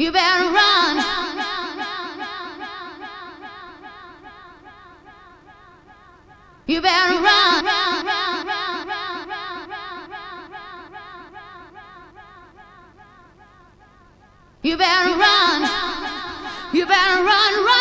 You better run. You better run. You better run. You better run, run,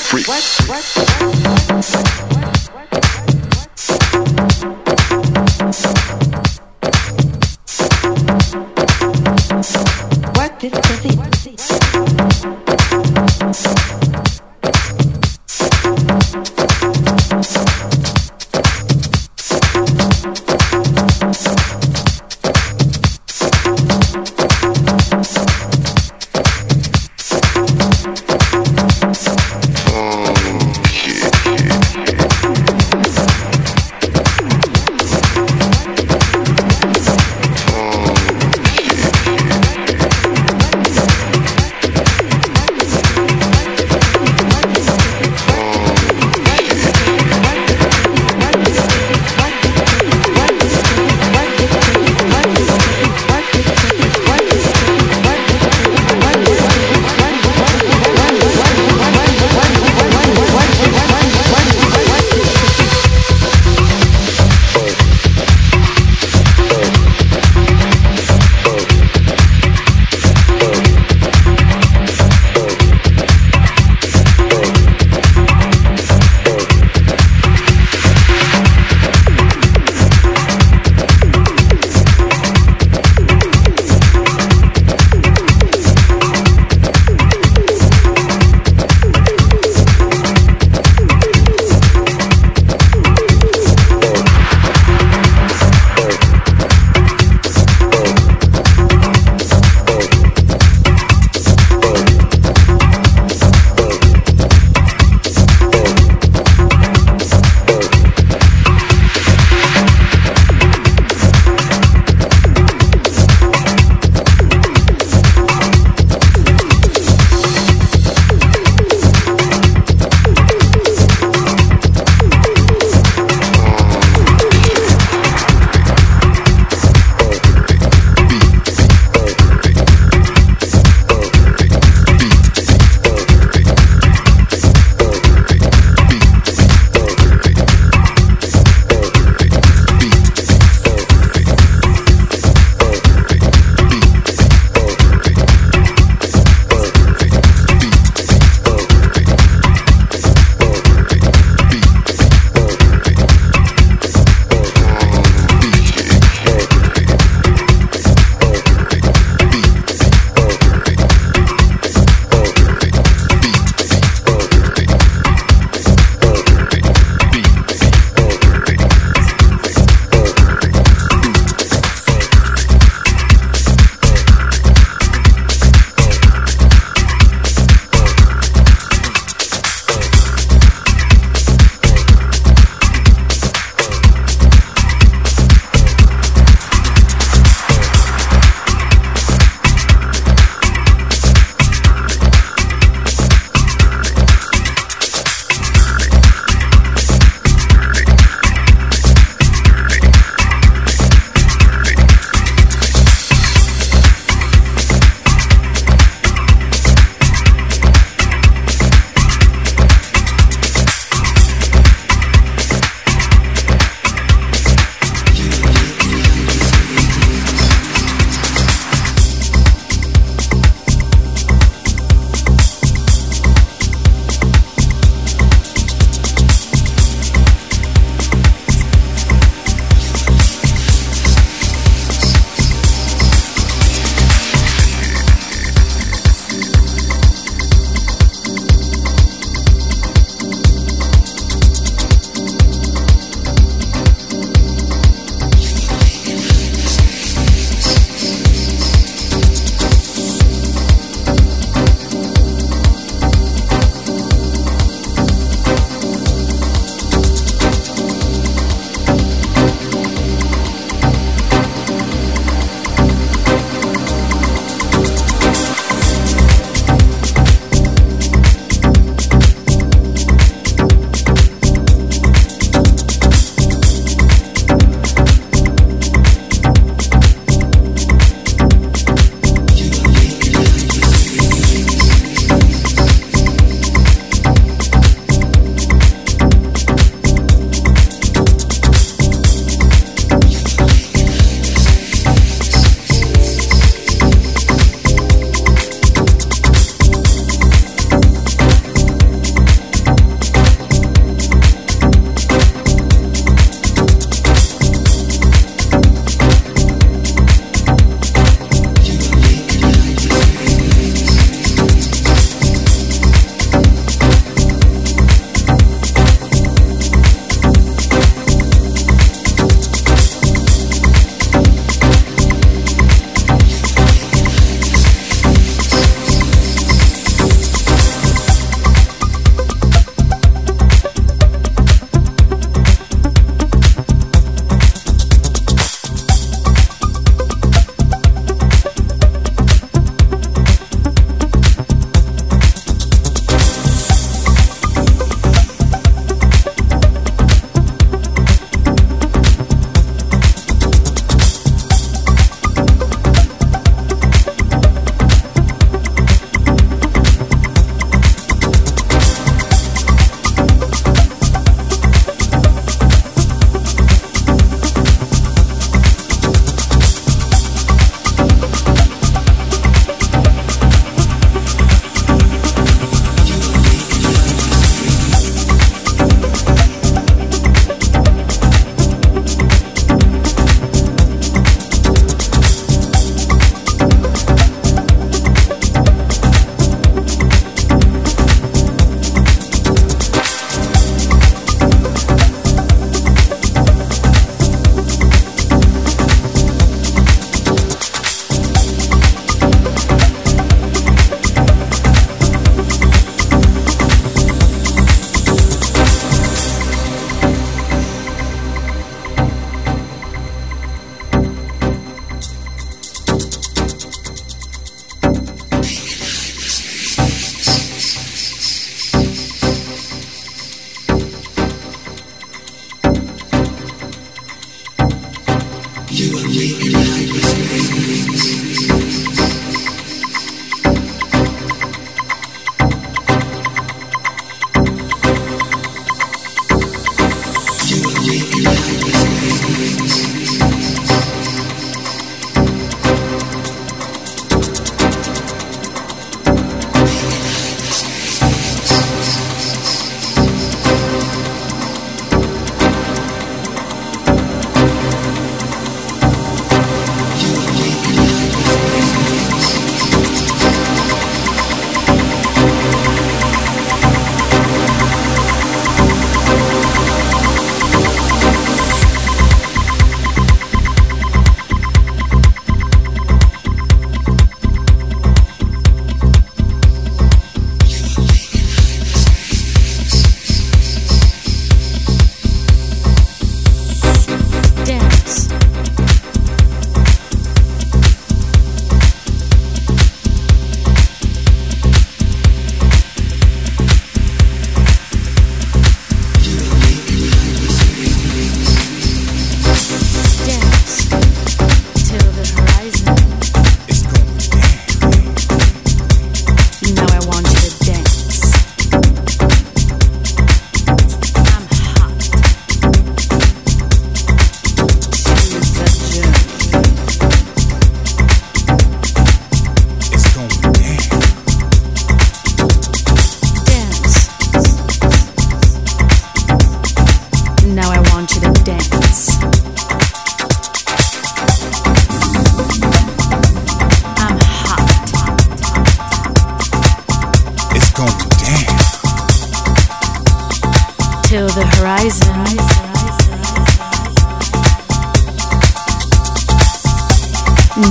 freak,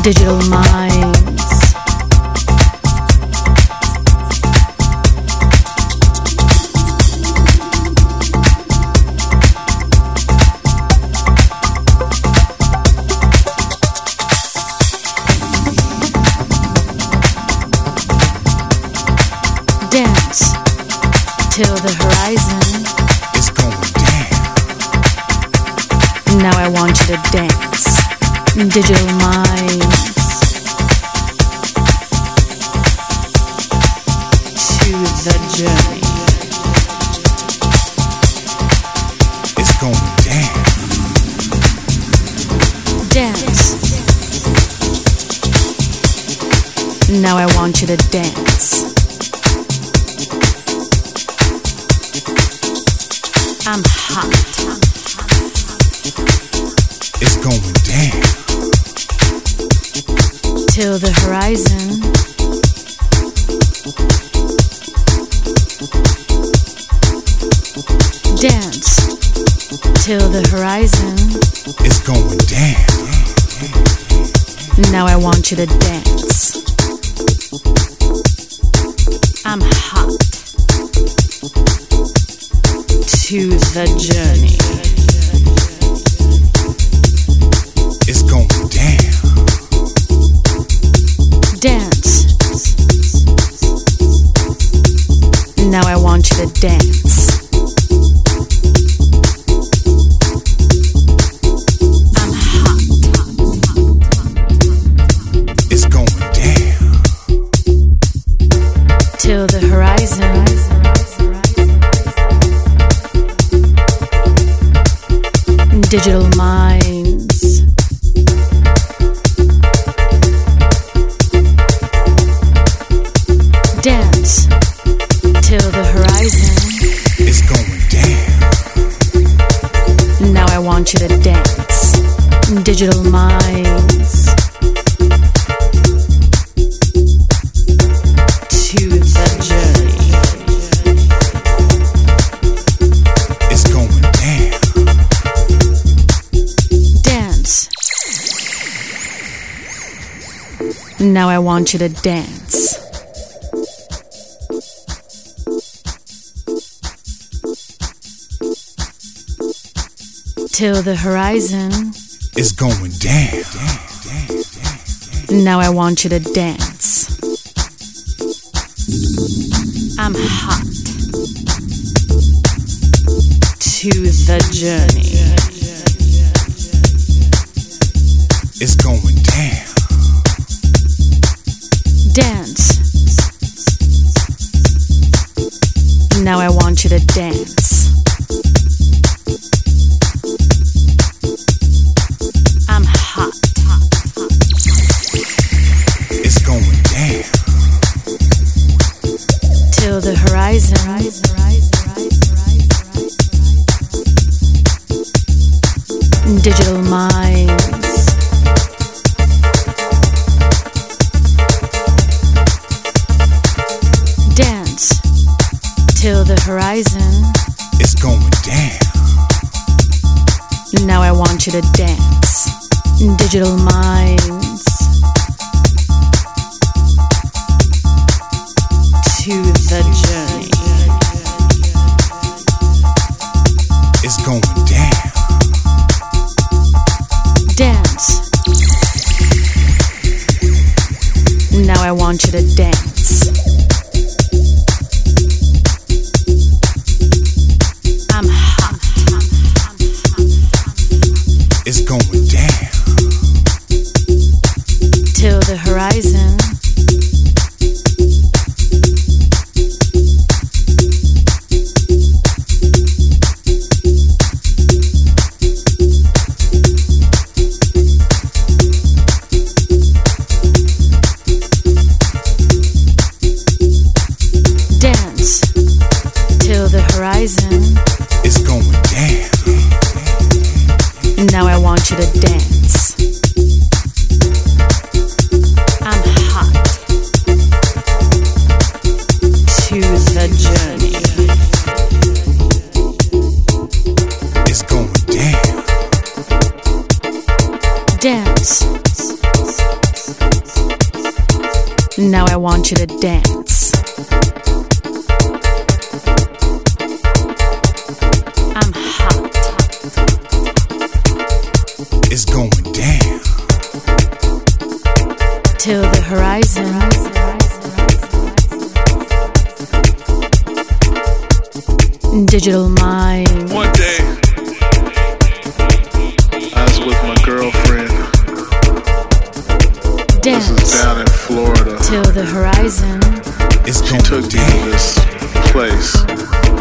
digital mind. digital minds. Dance till the horizon is going down. Now I want you to dance, digital minds. want you to dance. Till the horizon is going down. Now I want you to dance. I'm hot to the journey.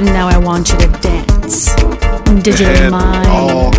Now I want you to dance. Digital mind. All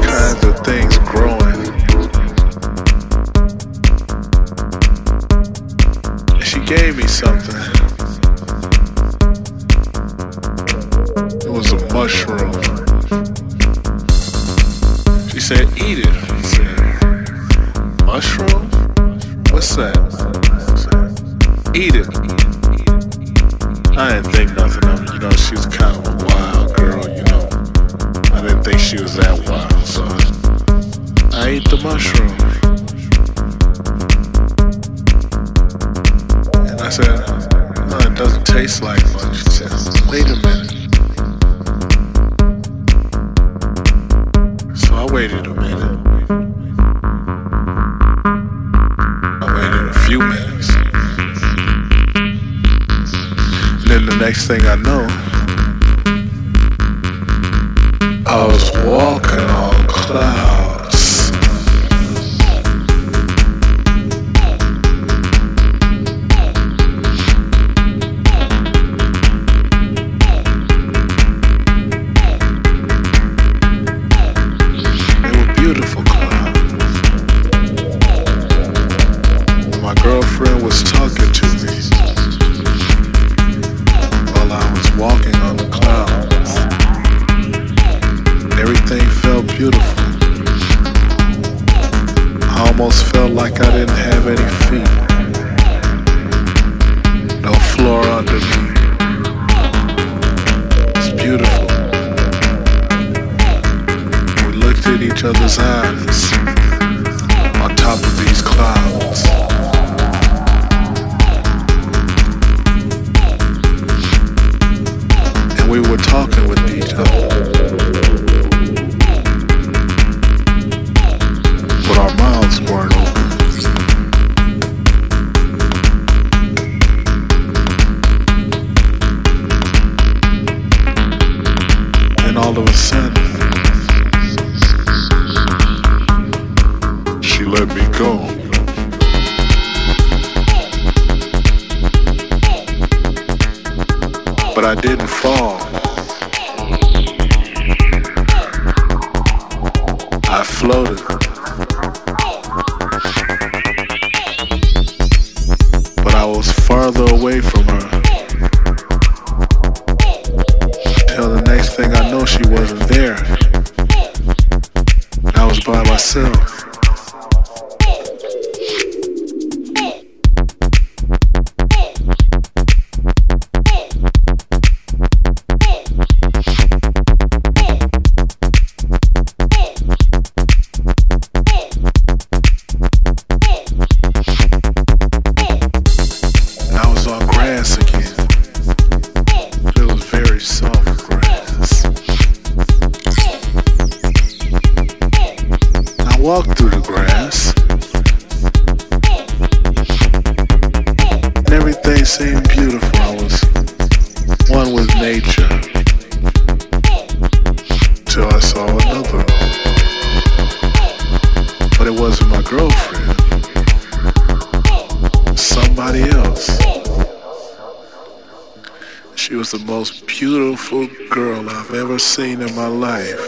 beautiful girl I've ever seen in my life.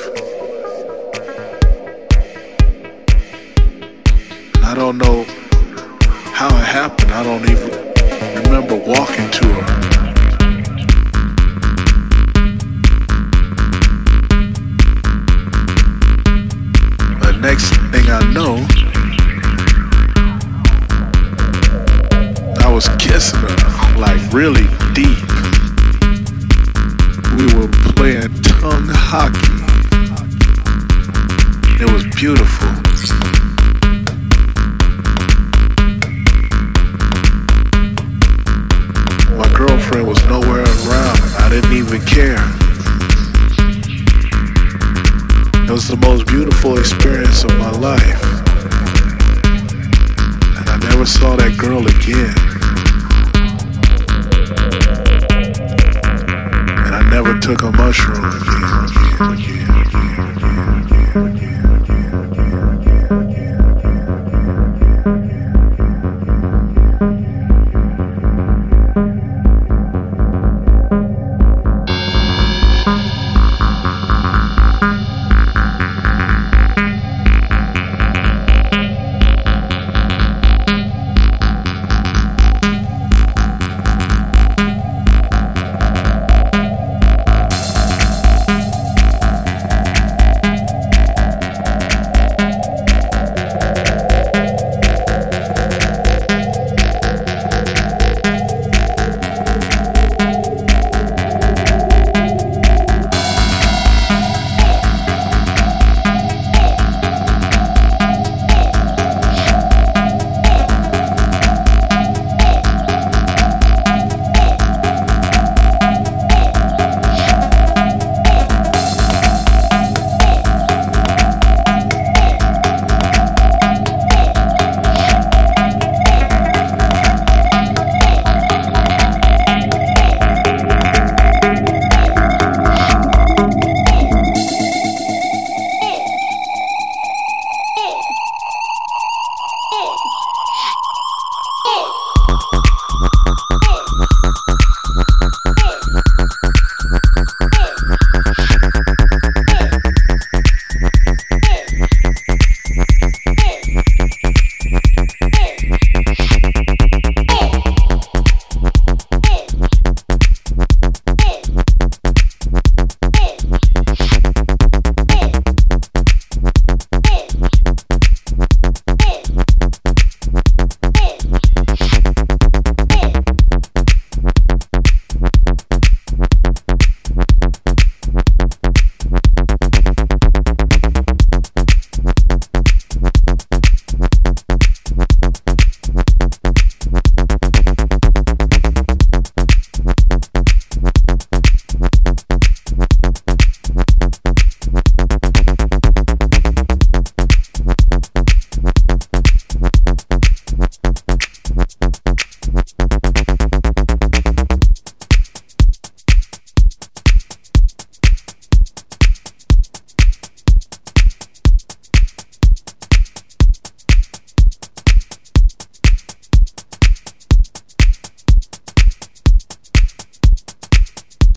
I don't know how it happened. I don't even remember walking to her.